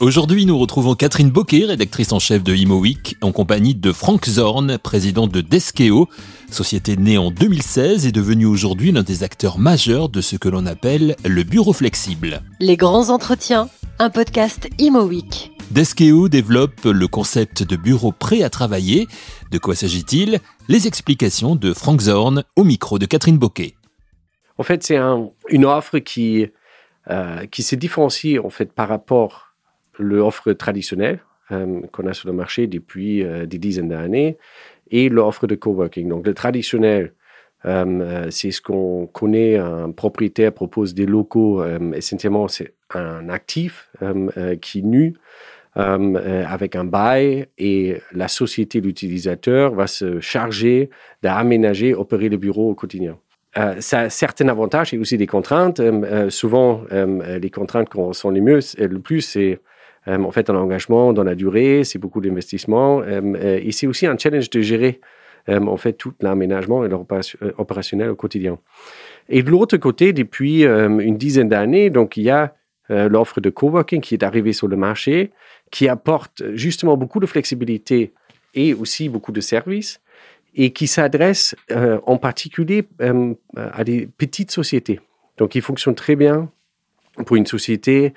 Aujourd'hui, nous retrouvons Catherine Bocquet, rédactrice en chef de ImoWeek, en compagnie de Frank Zorn, président de Deskeo, société née en 2016 et devenue aujourd'hui l'un des acteurs majeurs de ce que l'on appelle le bureau flexible. Les grands entretiens, un podcast ImoWeek. Deskeo développe le concept de bureau prêt à travailler. De quoi s'agit-il? Les explications de Frank Zorn au micro de Catherine Bocquet. En fait, c'est une offre qui, euh, qui se différencie en fait par rapport l'offre traditionnelle euh, qu'on a sur le marché depuis euh, des dizaines d'années et l'offre de coworking. Donc, le traditionnel, euh, c'est ce qu'on connaît. Un propriétaire propose des locaux. essentiellement, c'est un actif qui est nu avec un bail et la société, l'utilisateur, va se charger d'aménager, opérer le bureau au quotidien. Ça a certains avantages et aussi des contraintes. souvent, les contraintes qui sont les mieux, le plus, c'est euh, en fait, un engagement dans la durée, c'est beaucoup d'investissement. Euh, euh, et c'est aussi un challenge de gérer en fait tout l'aménagement et l'opérationnel au quotidien. Et de l'autre côté, depuis une dizaine d'années, donc il y a l'offre de coworking qui est arrivée sur le marché, qui apporte justement beaucoup de flexibilité et aussi beaucoup de services, et qui s'adresse en particulier à des petites sociétés. Donc, il fonctionne très bien pour une société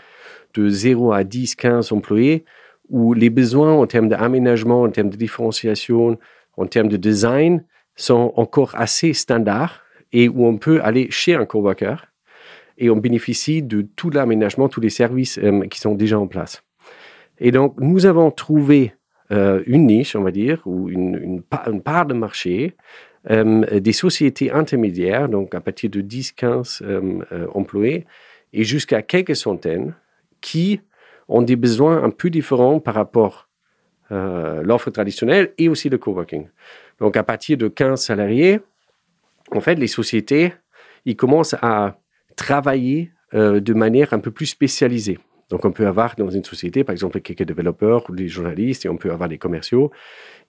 de 0 à 10, 15 employés, où les besoins en termes d'aménagement, en termes de différenciation, en termes de design sont encore assez standards et où on peut aller chez un coworker et on bénéficie de tout l'aménagement, tous les services euh, qui sont déjà en place. Et donc, nous avons trouvé euh, une niche, on va dire, ou une, part de marché, euh, des sociétés intermédiaires, donc à partir de 10-15 employés, et jusqu'à quelques centaines, qui ont des besoins un peu différents par rapport à euh, l'offre traditionnelle et aussi le coworking. Donc, à partir de 15 salariés, en fait, les sociétés, ils commencent à travailler euh, de manière un peu plus spécialisée. Donc, on peut avoir dans une société, par exemple, quelques développeurs ou des journalistes, et on peut avoir des commerciaux.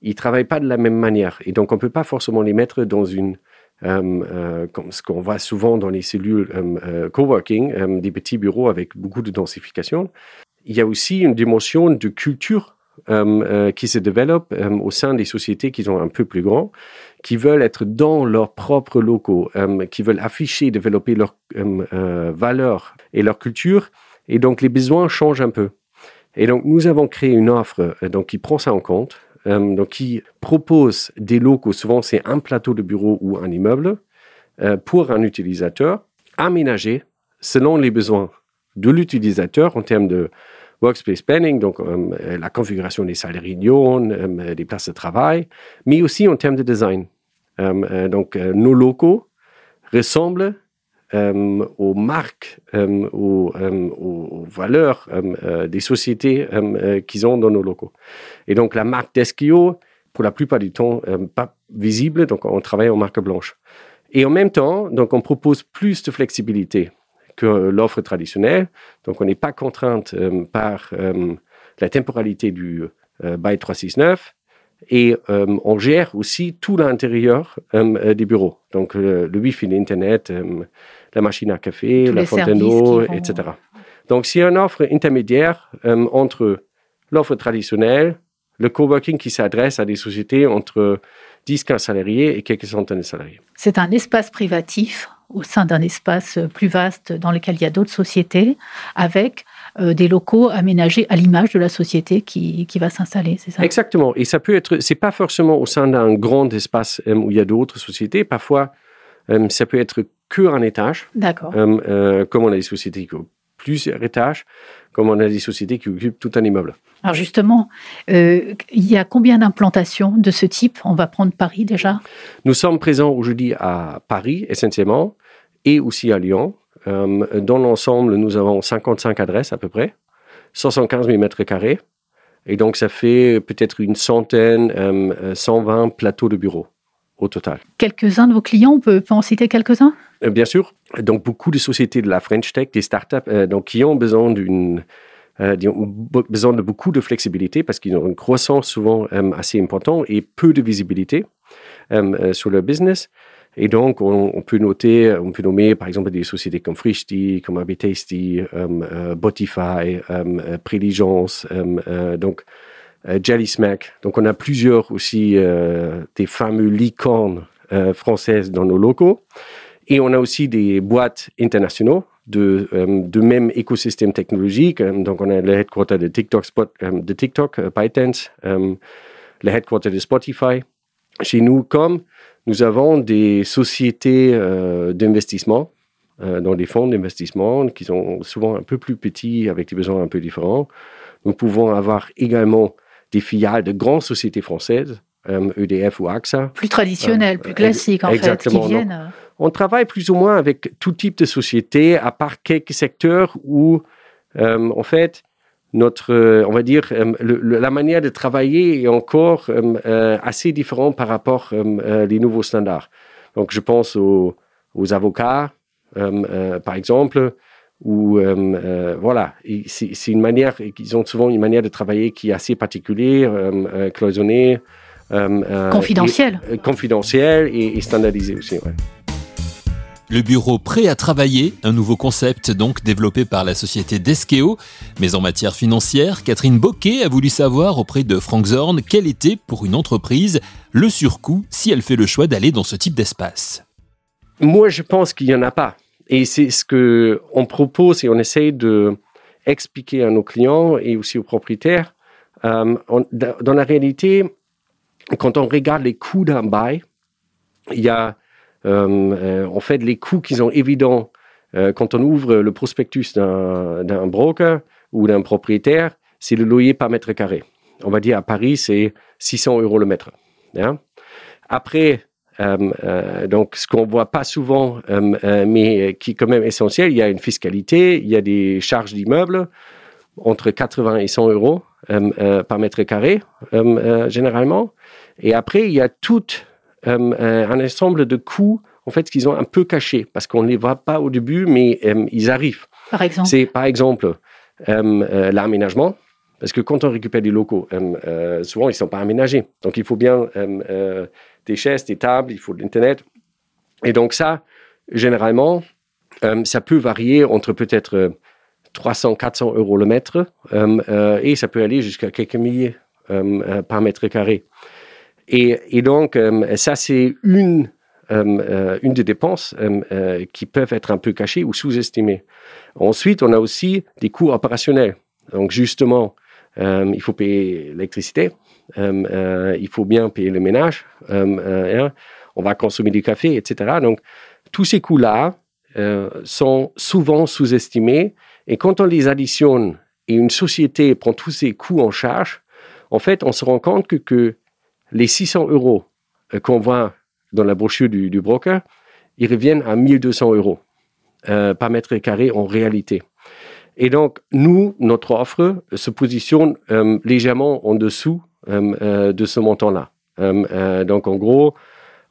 Ils travaillent pas de la même manière. Et donc, on peut pas forcément les mettre dans une euh, euh, comme ce qu'on voit souvent dans les cellules euh, coworking, des petits bureaux avec beaucoup de densification. Il y a aussi une dimension de culture qui se développe au sein des sociétés qui sont un peu plus grands, qui veulent être dans leurs propres locaux, qui veulent afficher, développer leurs valeurs et leur culture. Et donc, les besoins changent un peu. Et donc, nous avons créé une offre donc, qui prend ça en compte, euh, donc qui propose des locaux, souvent c'est un plateau de bureau ou un immeuble, euh, pour un utilisateur, aménagé selon les besoins de l'utilisateur en termes de workspace planning, donc euh, la configuration des salles de réunion, des places de travail, mais aussi en termes de design. donc nos locaux ressemblent euh, aux marques, euh, aux, euh, aux, valeurs des sociétés qu'ils ont dans nos locaux. Et donc la marque Deskio, pour la plupart du temps, pas visible, donc on travaille en marque blanche. Et en même temps, donc on propose plus de flexibilité que l'offre traditionnelle. Donc on n'est pas contrainte par la temporalité du BY 369 et on gère aussi tout l'intérieur des bureaux. Donc le Wi-Fi, l'Internet, la machine à café, la fontaine d'eau, etc. Donc, c'est une offre intermédiaire euh, entre l'offre traditionnelle, le coworking qui s'adresse à des sociétés entre 10-15 salariés et quelques centaines de salariés. C'est un espace privatif au sein d'un espace plus vaste dans lequel il y a d'autres sociétés, avec euh, des locaux aménagés à l'image de la société qui, qui va s'installer, c'est ça? Exactement. Et ça peut être, c'est pas forcément au sein d'un grand espace euh, où il y a d'autres sociétés. Parfois, ça peut être qu'un étage. D'accord. Euh, euh, comme on a des sociétés qui ont plusieurs étages, comme on a des sociétés qui occupent tout un immeuble. Alors justement, euh, il y a combien d'implantations de ce type? On va prendre Paris déjà? Nous sommes présents aujourd'hui à Paris essentiellement et aussi à Lyon. dans l'ensemble, nous avons 55 adresses à peu près, 75 000 mètres carrés. Et donc, ça fait peut-être une centaine, 120 plateaux de bureaux au total. Quelques-uns de vos clients, on peut, en citer quelques-uns? Euh, Bien sûr. Donc, beaucoup de sociétés de la French Tech, des startups, euh, donc, qui ont besoin d'une euh, besoin de beaucoup de flexibilité parce qu'ils ont une croissance souvent assez importante et peu de visibilité sur leur business. Et donc, on, peut noter, on peut nommer par exemple des sociétés comme Frishti, comme Habitasty, euh, Botify, Préligence, donc Jelly Smack. Donc, on a plusieurs aussi des fameux licornes françaises dans nos locaux. Et on a aussi des boîtes internationaux de, même écosystème technologique. Donc, on a le headquarter de TikTok, Spot, de TikTok, ByteDance, le headquarter de Spotify. Chez nous, comme nous avons des sociétés euh, d'investissement, euh, dans des fonds d'investissement qui sont souvent un peu plus petits, avec des besoins un peu différents. Nous pouvons avoir également des filiales de grandes sociétés françaises, EDF euh, e ou AXA. Plus traditionnelles, plus classiques en fait, qui viennent. on travaille plus ou moins avec tout type de sociétés, à part quelques secteurs où, en fait, notre, euh, on va dire, euh, la manière de travailler est encore euh, assez différente par rapport aux nouveaux standards. Donc, je pense aux, avocats, par exemple, ou voilà, c'est une manière, ils ont souvent une manière de travailler qui est assez particulière, cloisonnée, confidentielle, confidentielle et, et standardisée aussi. Ouais. Le bureau prêt à travailler, un nouveau concept donc développé par la société Deskeo. Mais en matière financière, Catherine Boquet a voulu savoir auprès de Frank Zorn quel était pour une entreprise le surcoût si elle fait le choix d'aller dans ce type d'espace. Moi, je pense qu'il n'y en a pas. Et c'est ce que on propose et on essaye de expliquer à nos clients et aussi aux propriétaires. Euh, dans la réalité, quand on regarde les coûts d'un bail, il y a euh, euh, en fait, les coûts qui sont évidents quand on ouvre le prospectus d'un broker ou d'un propriétaire, c'est le loyer par mètre carré. On va dire à Paris, c'est 600 euros le mètre. Hein. Après, donc, ce qu'on voit pas souvent, mais qui est quand même essentiel, il y a une fiscalité, il y a des charges d'immeuble entre 80 et 100 euros par mètre carré, généralement. Et après, il y a euh, euh, un ensemble de coûts en fait qu'ils ont un peu cachés parce qu'on ne les voit pas au début, mais euh, ils arrivent. Par exemple. C'est par exemple l'aménagement. Parce que quand on récupère des locaux, souvent ils ne sont pas aménagés. Donc il faut bien des chaises, des tables, il faut de l'Internet. Et donc ça, généralement, ça peut varier entre peut-être 300, 400 euros le mètre et ça peut aller jusqu'à quelques milliers par mètre carré. Et, donc, euh, ça, c'est une, euh, euh, une des dépenses qui peuvent être un peu cachées ou sous-estimées. Ensuite, on a aussi des coûts opérationnels. Donc, justement, il faut payer l'électricité, il faut bien payer le ménage, hein, on va consommer du café, etc. Donc, tous ces coûts-là sont souvent sous-estimés. Et quand on les additionne et une société prend tous ces coûts en charge, en fait, on se rend compte que, les 600 euros euh, qu'on voit dans la brochure du, broker, ils reviennent à 1200 euros euh, par mètre carré en réalité. Et donc, nous, notre offre se positionne euh, légèrement en dessous de ce montant-là. donc, en gros,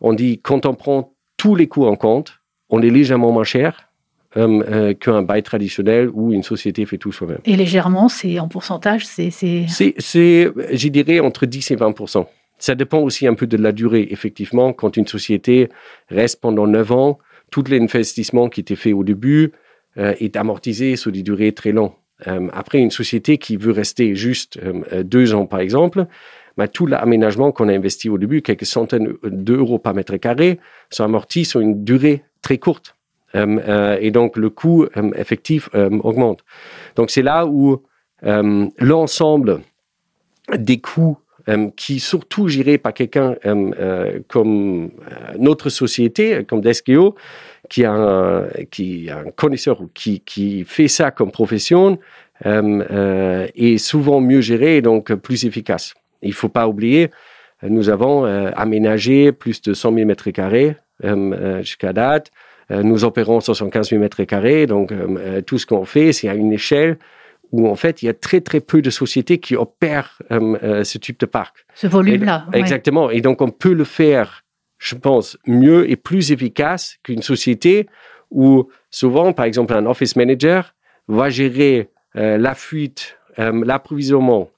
on dit quand on prend tous les coûts en compte, on est légèrement moins cher qu'un bail traditionnel où une société fait tout soi-même. Et légèrement, c'est en pourcentage, c'est... C'est, je dirais, entre 10 et 20% ça dépend aussi un peu de la durée. Effectivement, quand une société reste pendant 9 ans, tout l'investissement qui était fait au début euh, est amortisé sur des durées très longues. Euh, après, une société qui veut rester juste euh, deux ans, par exemple, bah, tout l'aménagement qu'on a investi au début, quelques centaines d'euros par mètre carré, sont amortis sur une durée très courte. et donc, le coût effectif augmente. Donc, c'est là où l'ensemble des coûts euh, qui surtout géré par quelqu'un euh, euh, comme notre société, comme Deskeo, qui a un, qui a un connaisseur qui, qui fait ça comme profession, est souvent mieux géré et donc plus efficace. Il ne faut pas oublier, nous avons aménagé plus de 100 000 mètres carrés jusqu'à date. nous opérons 75 000 mètres carrés, donc tout ce qu'on fait, c'est à une échelle où en fait il y a très très peu de sociétés qui opèrent euh, euh, ce type de parc. Ce volume-là. Exactement. Et donc on peut le faire, je pense, mieux et plus efficace qu'une société où souvent, par exemple, un office manager va gérer euh, la fuite, l'approvisionnement,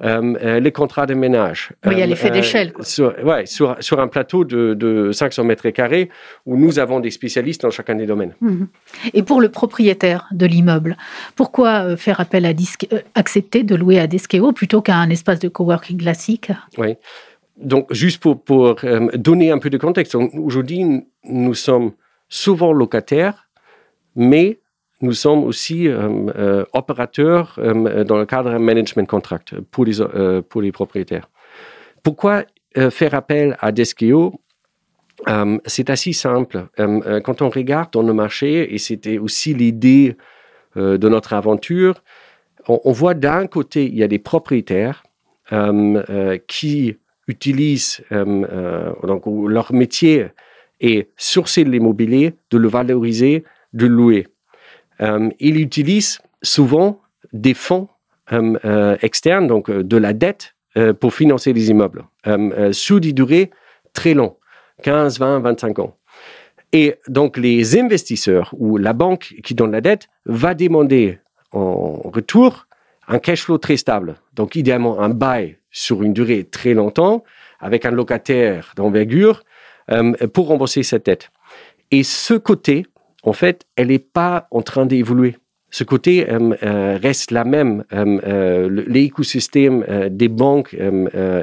euh, les contrats de ménage. Oui, il y a l'effet d'échelle. Sur, ouais, sur, sur, un plateau de, de, 500 mètres carrés où nous avons des spécialistes dans chacun des domaines. Mhm. Et pour le propriétaire de l'immeuble, pourquoi faire appel à Disque, accepter de louer à Deskeo plutôt qu'à un espace de coworking classique? Oui. Donc, juste pour, pour donner un peu de contexte, aujourd'hui, nous sommes souvent locataires, mais nous sommes aussi euh, euh, opérateurs euh, dans le cadre d'un management contract pour les, pour les propriétaires. Pourquoi faire appel à Deskeo C'est assez simple. quand on regarde dans le marché, et c'était aussi l'idée de notre aventure, on, voit d'un côté, il y a des propriétaires qui utilisent, donc leur métier est sourcer l'immobilier, de le valoriser, de le louer. Euh, il utilise souvent des fonds euh, euh, externes, donc de la dette, pour financer les immeubles, sous des durées très longues, 15, 20, 25 ans. Et donc les investisseurs ou la banque qui donne la dette va demander en retour un cash flow très stable. Donc idéalement un bail sur une durée très longtemps avec un locataire d'envergure pour rembourser cette dette. Et ce côté en fait, elle n'est pas en train d'évoluer. Ce côté euh, euh, reste la même. Euh, l'écosystème des banques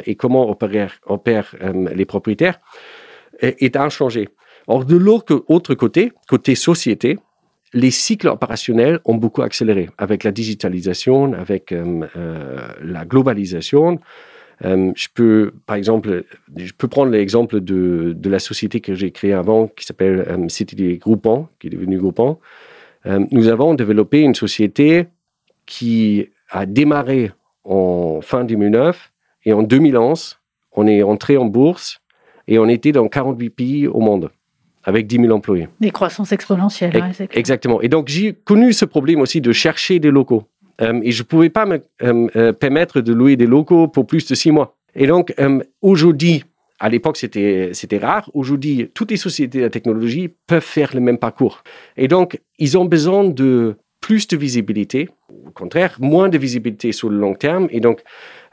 et comment opèrent, les propriétaires est inchangé. Or, de l'autre côté, côté société, les cycles opérationnels ont beaucoup accéléré avec la digitalisation, avec la globalisation. Euh, je peux, par exemple, je peux prendre l'exemple de, la société que j'ai créée avant, qui s'appelle euh, City Groupon, qui est devenue Groupon. Euh, nous avons développé une société qui a démarré en fin 2009 et en 2011, on est entré en bourse et on était dans 48 pays au monde avec 10 000 employés. Des croissances exponentielles. Exactement. Et donc, j'ai connu ce problème aussi de chercher des locaux. Euh, et je ne pouvais pas me euh, euh, permettre de louer des locaux pour plus de six mois. Et donc, aujourd'hui, à l'époque, c'était, c'était rare. Aujourd'hui, toutes les sociétés de technologie peuvent faire le même parcours. Et donc, ils ont besoin de plus de visibilité, au contraire, moins de visibilité sur le long terme, et donc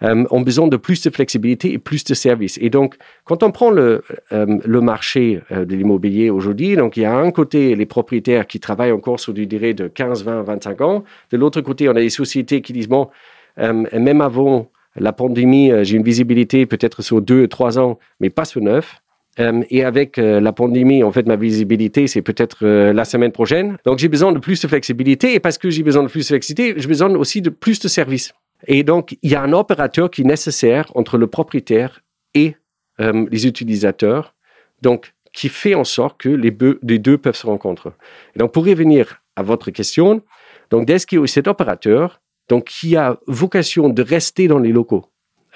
euh, ont besoin de plus de flexibilité et plus de services. Et donc, quand on prend le, euh, marché euh, de l'immobilier aujourd'hui, donc il y a un côté les propriétaires qui travaillent encore sur du durée de 15, 20, 25 ans. De l'autre côté, on a des sociétés qui disent, bon, même avant la pandémie, j'ai une visibilité peut-être sur deux, trois ans, mais pas sur neuf. Euh, et avec la pandémie, en fait, ma visibilité, c'est peut-être la semaine prochaine. Donc, j'ai besoin de plus de flexibilité. Et parce que j'ai besoin de plus de flexibilité, j'ai besoin aussi de plus de services. Et donc, il y a un opérateur qui est nécessaire entre le propriétaire et les utilisateurs. Donc, qui fait en sorte que les, deux peuvent se rencontrer. Et donc, pour revenir à votre question, donc, est cet opérateur, donc, qui a vocation de rester dans les locaux.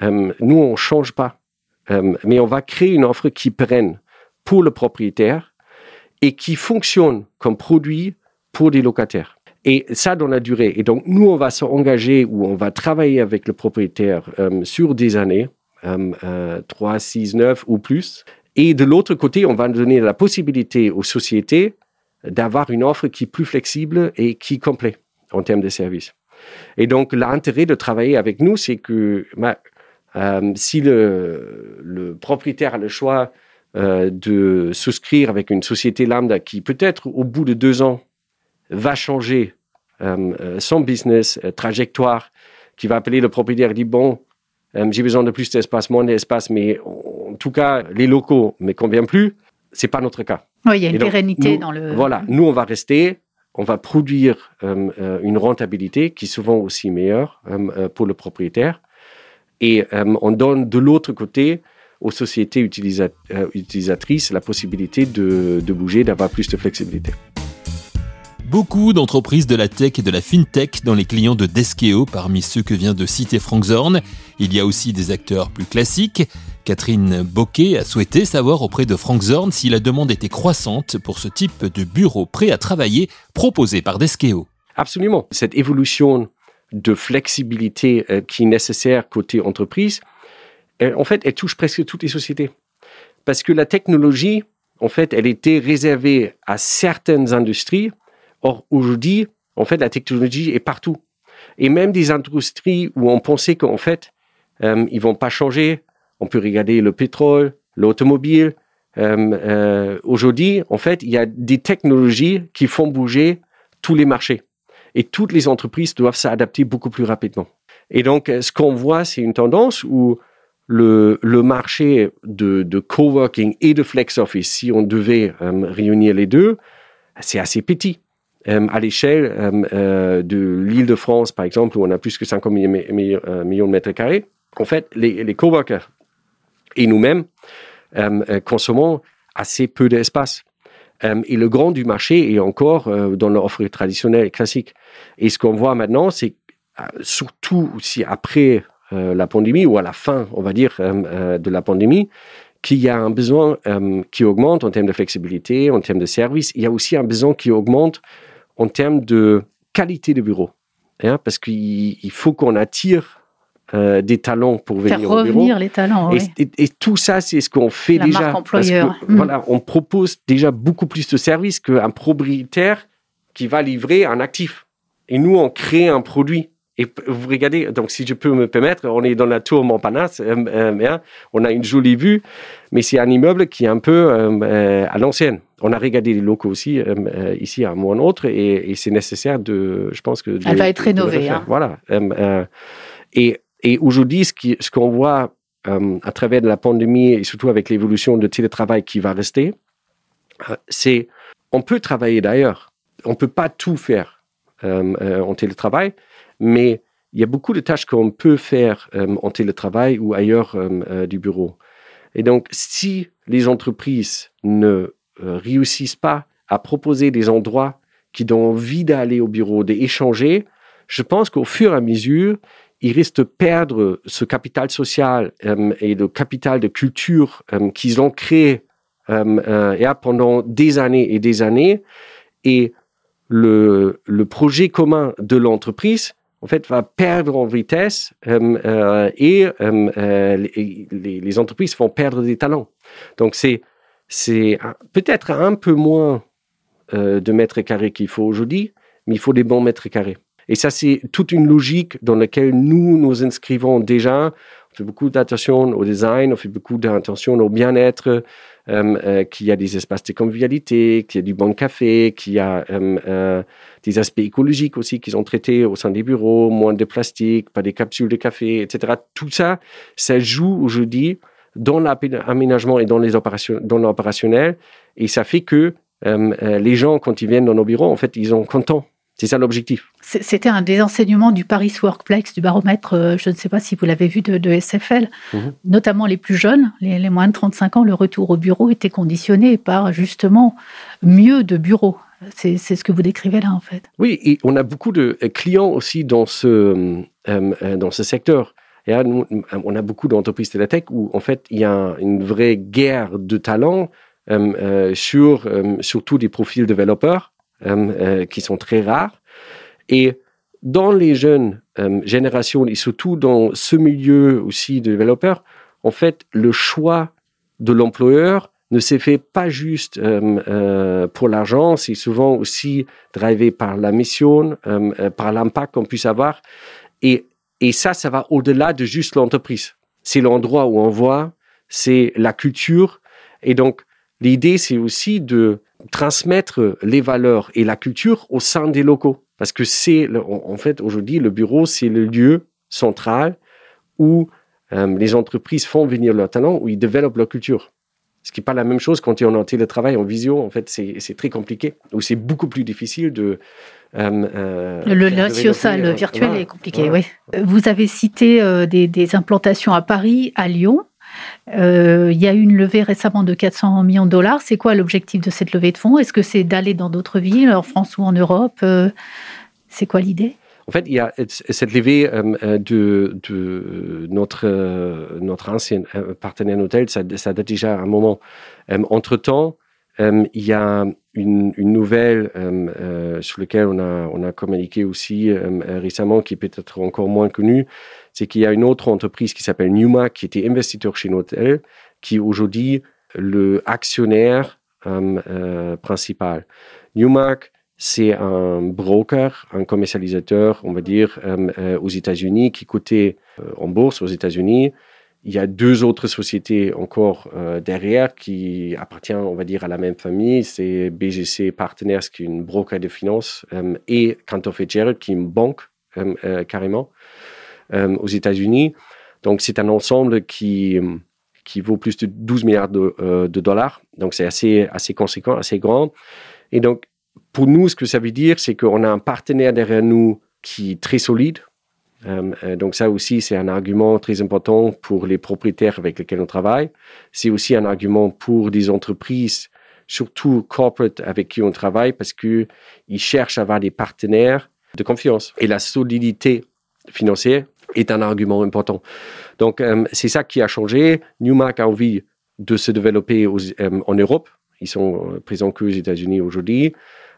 nous, on change pas euh, mais on va créer une offre qui prenne pour le propriétaire et qui fonctionne comme produit pour les locataires. Et ça dans la durée. Et donc, nous, on va s'engager ou on va travailler avec le propriétaire euh, sur des années, euh, 3, 6, 9 ou plus. Et de l'autre côté, on va donner la possibilité aux sociétés d'avoir une offre qui est plus flexible et qui est complète en termes de services. Et donc, l'intérêt de travailler avec nous, c'est que euh, si le, propriétaire a le choix euh, de souscrire avec une société lambda qui peut-être au bout de deux ans va changer son business, trajectoire, qui va appeler le propriétaire et dit bon, j'ai besoin de plus d'espace, moins d'espace, mais en tout cas, les locaux ne me conviennent plus. C'est pas notre cas. Oui, il y a une pérennité dans le. Voilà, nous, on va rester, on va produire une rentabilité qui est souvent aussi meilleure pour le propriétaire. Et euh, on donne de l'autre côté aux sociétés euh, utilisatrices la possibilité de, bouger, d'avoir plus de flexibilité. Beaucoup d'entreprises de la tech et de la fintech dans les clients de Deskeo parmi ceux que vient de citer Frank Zorn. Il y a aussi des acteurs plus classiques. Catherine Boquet a souhaité savoir auprès de Frank Zorn si la demande était croissante pour ce type de bureau prêt à travailler proposé par Deskeo. Absolument. Cette évolution de flexibilité euh, qui est nécessaire côté entreprise, en fait, elle touche presque toutes les sociétés. Parce que la technologie, en fait, elle était réservée à certaines industries. Or, aujourd'hui, en fait, la technologie est partout. Et même des industries où on pensait qu'en fait, euh, ils vont pas changer. On peut regarder le pétrole, l'automobile. Euh, aujourd'hui, en fait, il y a des technologies qui font bouger tous les marchés. Et toutes les entreprises doivent s'adapter beaucoup plus rapidement. Et donc, ce qu'on voit, c'est une tendance où le, le marché de, de coworking et de flex office, si on devait réunir les deux, c'est assez petit. Euh, à l'échelle euh, euh, de l'île de France, par exemple, où on a plus que 50 millions de mètres carrés, en fait, les, les coworkers et nous-mêmes consommons assez peu d'espace. et le grand du marché est encore dans l'offre traditionnelle et classique. Et ce qu'on voit maintenant, c'est surtout aussi après la pandémie ou à la fin, on va dire, de la pandémie, qu'il y a un besoin qui augmente en termes de flexibilité, en termes de services. Il y a aussi un besoin qui augmente en termes de qualité de bureau. Hein, parce qu'il faut qu'on attire euh, des talents pour venir Faire au bureau. revenir les talents. Et, et, tout ça, c'est ce qu'on fait La déjà. Marque employeur. Parce que, Mm. Voilà, on propose déjà beaucoup plus de services qu'un propriétaire qui va livrer un actif. Et nous, on crée un produit. Et vous regardez, donc si je peux me permettre, on est dans la tour Montparnasse, euh, euh, hein, on a une jolie vue, mais c'est un immeuble qui est un peu euh, euh, à l'ancienne. On a regardé les locaux aussi, euh, ici à un moment ou autre, et, et c'est nécessaire de, je pense que... de- Elle va être rénovée, hein. Voilà. Et, et aujourd'hui, ce qui- ce qu'on voit euh, à travers la pandémie et surtout avec l'évolution de télétravail qui va rester, c'est on peut travailler d'ailleurs. On peut pas tout faire euh, euh, en télétravail, mais il y a beaucoup de tâches qu'on peut faire euh, en télétravail ou ailleurs euh, euh, du bureau. Et donc, si les entreprises ne réussissent pas à proposer des endroits qui donnent envie d'aller au bureau, d'échanger, je pense qu'au fur et à mesure, ils risquent de perdre ce capital social et le capital de culture qu'ils ont créé pendant des années et des années. Et le projet commun de l'entreprise, en fait, va perdre en vitesse euh, euh, et euh, les, entreprises vont perdre des talents. Donc, c'est c'est peut-être un peu moins de mètres carrés qu'il faut aujourd'hui, mais il faut des bons mètres carrés. Et ça, c'est toute une logique dans laquelle nous nous inscrivons déjà. On fait beaucoup d'attention au design, on fait beaucoup d'attention au bien-être, qu'il y a des espaces de convivialité, qu'il y a du bon café, qu'il y a euh, euh, des aspects écologiques aussi qu'ils ont traités au sein des bureaux, moins de plastique, pas des capsules de café, etc. Tout ça, ça joue aujourd'hui dans l'aménagement et dans les dans l'opérationnel, et ça fait que euh, euh, les gens, quand ils viennent dans nos bureaux, en fait, ils sont contents. C'est ça l'objectif. C'était un des enseignements du Paris Workplex, du baromètre, euh, je ne sais pas si vous l'avez vu, de, de SFL. Mhm. Notamment les plus jeunes, les, les moins de 35 ans, le retour au bureau était conditionné par justement mieux de bureaux. C'est ce que vous décrivez là, en fait. Oui, et on a beaucoup de clients aussi dans ce, euh, euh, dans ce secteur. Et là, nous, on a beaucoup d'entreprises de la tech où, en fait, il y a une vraie guerre de talents euh, euh, sur surtout des profils développeurs qui sont très rares. Et dans les jeunes euh, générations et surtout dans ce milieu aussi de développeurs, en fait, le choix de l'employeur ne s'est fait pas juste euh, euh, pour l'argent, c'est souvent aussi drivé par la mission, euh, euh, par l'impact qu'on puisse avoir. Et, et ça, ça va au-delà de juste l'entreprise. C'est l'endroit où on voit, c'est la culture. Et donc, l'idée, c'est aussi de transmettre les valeurs et la culture au sein des locaux. Parce que c'est, en fait, aujourd'hui, le bureau, c'est le lieu central où euh, les entreprises font venir leurs talents, où ils développent leur culture. Ce qui n'est pas la même chose quand on est en télétravail, en visio. En fait, c'est très compliqué. Ou c'est beaucoup plus difficile de. euh, euh, Le, faire le euh, virtuel voilà. est compliqué, Voilà. oui. Vous avez cité des, des implantations à Paris, à Lyon. Euh, il y a eu une levée récemment de 400 millions de dollars. C'est quoi l'objectif de cette levée de fonds? Est-ce que c'est d'aller dans d'autres villes, en France ou en Europe? Euh, C'est quoi l'idée? En fait, il y a cette levée euh, euh, de, notre, euh, ancien euh, partenaire hôtel, ça, date déjà un moment. Euh, Entre-temps, euh, il y a une, une nouvelle euh, euh, sur laquelle on a, on a communiqué aussi euh, euh, récemment, qui est peut-être encore moins connue, c'est qu'il y a une autre entreprise qui s'appelle Numa, qui était investisseur chez Notel, qui est aujourd'hui le actionnaire euh, euh, principal. Newmark, c'est un broker, un commercialisateur, on va dire, aux États-Unis qui cotait en bourse aux États-Unis. Il y a deux autres sociétés encore derrière qui appartiennent, on va dire, à la même famille. C'est BGC Partners, qui est une broker de finances, et Cantor Fitzgerald, qui est une banque carrément aux États-Unis. Donc, c'est un ensemble qui, qui vaut plus de 12 milliards de, euh, de dollars. Donc, c'est assez, assez conséquent, assez grand. Et donc, pour nous, ce que ça veut dire, c'est qu'on a un partenaire derrière nous qui est très solide. Euh, euh, donc, ça aussi, c'est un argument très important pour les propriétaires avec lesquels on travaille. C'est aussi un argument pour des entreprises, surtout corporate avec qui on travaille, parce qu'ils cherchent à avoir des partenaires de confiance. Et la solidité financière est un argument important. Donc, euh, c'est ça qui a changé. Newmark a envie de se développer en Europe. Ils sont présents qu'aux États-Unis aujourd'hui.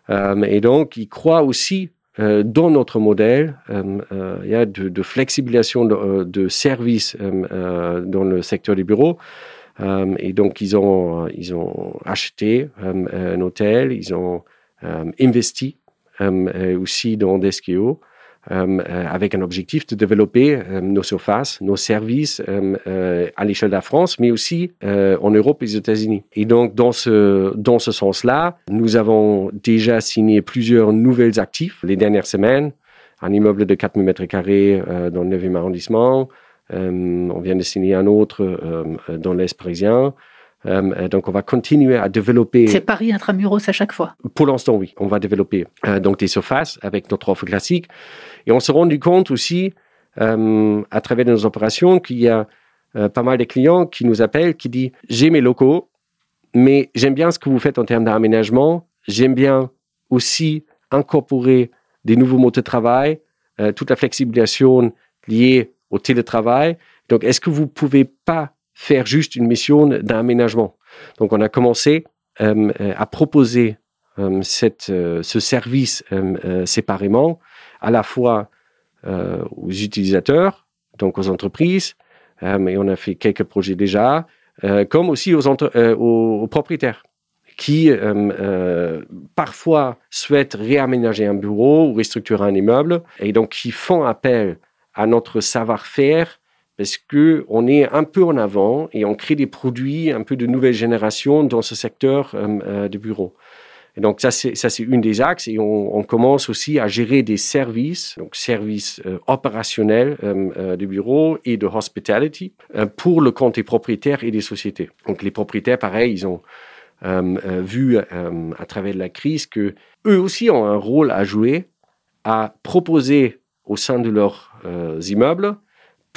et donc, ils croient aussi dans notre modèle, il y a de, flexibilisation de, services dans le secteur des bureaux. et donc, ils ont, ils ont acheté un hôtel, ils ont investi aussi dans. Euh, euh, avec un objectif de développer euh, nos surfaces, nos services à l'échelle de la France, mais aussi en Europe et aux États-Unis. Et donc, dans ce, dans ce sens-là, nous avons déjà signé plusieurs nouvelles actifs les dernières semaines. Un immeuble de 4000 mètres carrés dans le 9e arrondissement. on vient de signer un autre dans l'Est parisien. Euh, donc, on va continuer à développer. C'est Paris intramuros à chaque fois. Pour l'instant, oui. On va développer euh, donc des surfaces avec notre offre classique. Et on s'est rendu compte aussi, euh, à travers nos opérations, qu'il y a pas mal de clients qui nous appellent, qui disent J'ai mes locaux, mais j'aime bien ce que vous faites en termes d'aménagement. J'aime bien aussi incorporer des nouveaux modes de travail, toute la flexibilisation liée au télétravail. Donc, est-ce que vous pouvez pas faire juste une mission d'aménagement. Donc, on a commencé euh, à proposer euh, cette, euh, ce service séparément, à la fois aux utilisateurs, donc aux entreprises, et on a fait quelques projets déjà, comme aussi aux, aux, propriétaires qui parfois souhaitent réaménager un bureau ou restructurer un immeuble, et donc qui font appel à notre savoir-faire parce que on est un peu en avant et on crée des produits un peu de nouvelle génération dans ce secteur euh, euh, de bureau. Et donc ça c'est ça c'est une des axes et on, on, commence aussi à gérer des services, donc services euh, opérationnels euh, de bureau et de hospitality pour le compte des propriétaires et des sociétés. Donc les propriétaires, pareil, ils ont vu à travers la crise que eux aussi ont un rôle à jouer à proposer au sein de leurs immeubles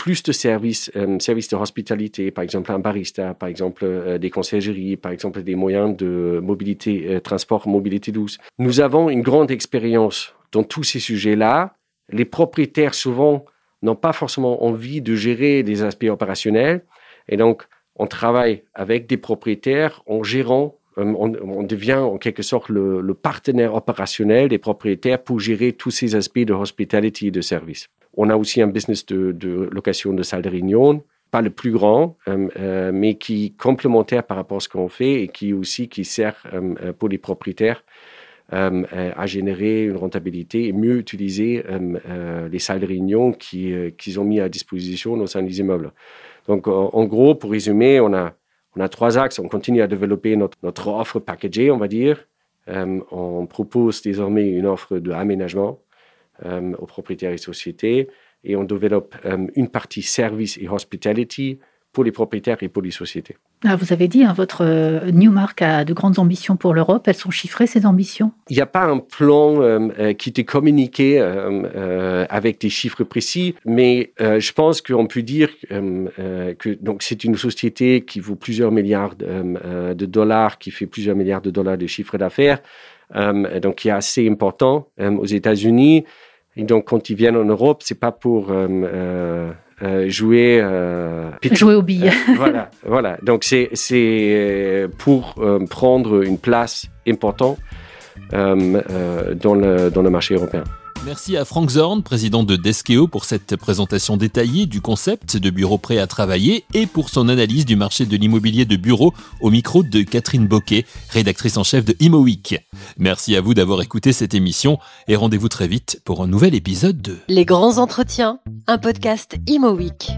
plus de services, euh, services de hospitalité, par exemple un barista, par exemple euh, des conciergeries, par exemple des moyens de mobilité, euh, transport, mobilité douce. Nous avons une grande expérience dans tous ces sujets-là. Les propriétaires souvent n'ont pas forcément envie de gérer des aspects opérationnels et donc on travaille avec des propriétaires en gérant on, devient en quelque sorte le, partenaire opérationnel des propriétaires pour gérer tous ces aspects de hospitality et de service. On a aussi un business de, location de salles de réunion, pas le plus grand, euh, euh, mais qui est complémentaire par rapport à ce qu'on fait et qui aussi qui sert euh, pour les propriétaires à générer une rentabilité et mieux utiliser les salles de réunion qu'ils ont mis à disposition au sein des immeubles. Donc, en, gros, pour résumer, on a, on a trois axes. On continue à développer notre, offre packagée, on va dire. on propose désormais une offre d'aménagement euh, aux propriétaires et sociétés. Et on développe euh, une partie service et hospitality pour les propriétaires et pour les sociétés. Ah, vous avez dit, hein, votre euh, Newmark a de grandes ambitions pour l'Europe. Elles sont chiffrées, ces ambitions? Il n'y a pas un plan qui était communiqué avec des chiffres précis, mais je pense qu'on peut dire que donc c'est une société qui vaut plusieurs milliards de dollars, qui fait plusieurs milliards de dollars de chiffre d'affaires, donc qui est assez important aux États-Unis. Et donc, quand ils viennent en Europe, c'est pas pour euh, euh, euh jouer euh, jouer au billes. voilà, voilà. Donc c'est c'est pour prendre une place importante dans le dans le marché européen. Merci à Frank Zorn, président de Deskeo, pour cette présentation détaillée du concept de bureau prêt à travailler et pour son analyse du marché de l'immobilier de bureau au micro de Catherine Boquet, rédactrice en chef de ImoWeek. Merci à vous d'avoir écouté cette émission et rendez-vous très vite pour un nouvel épisode de Les grands entretiens, un podcast ImoWeek.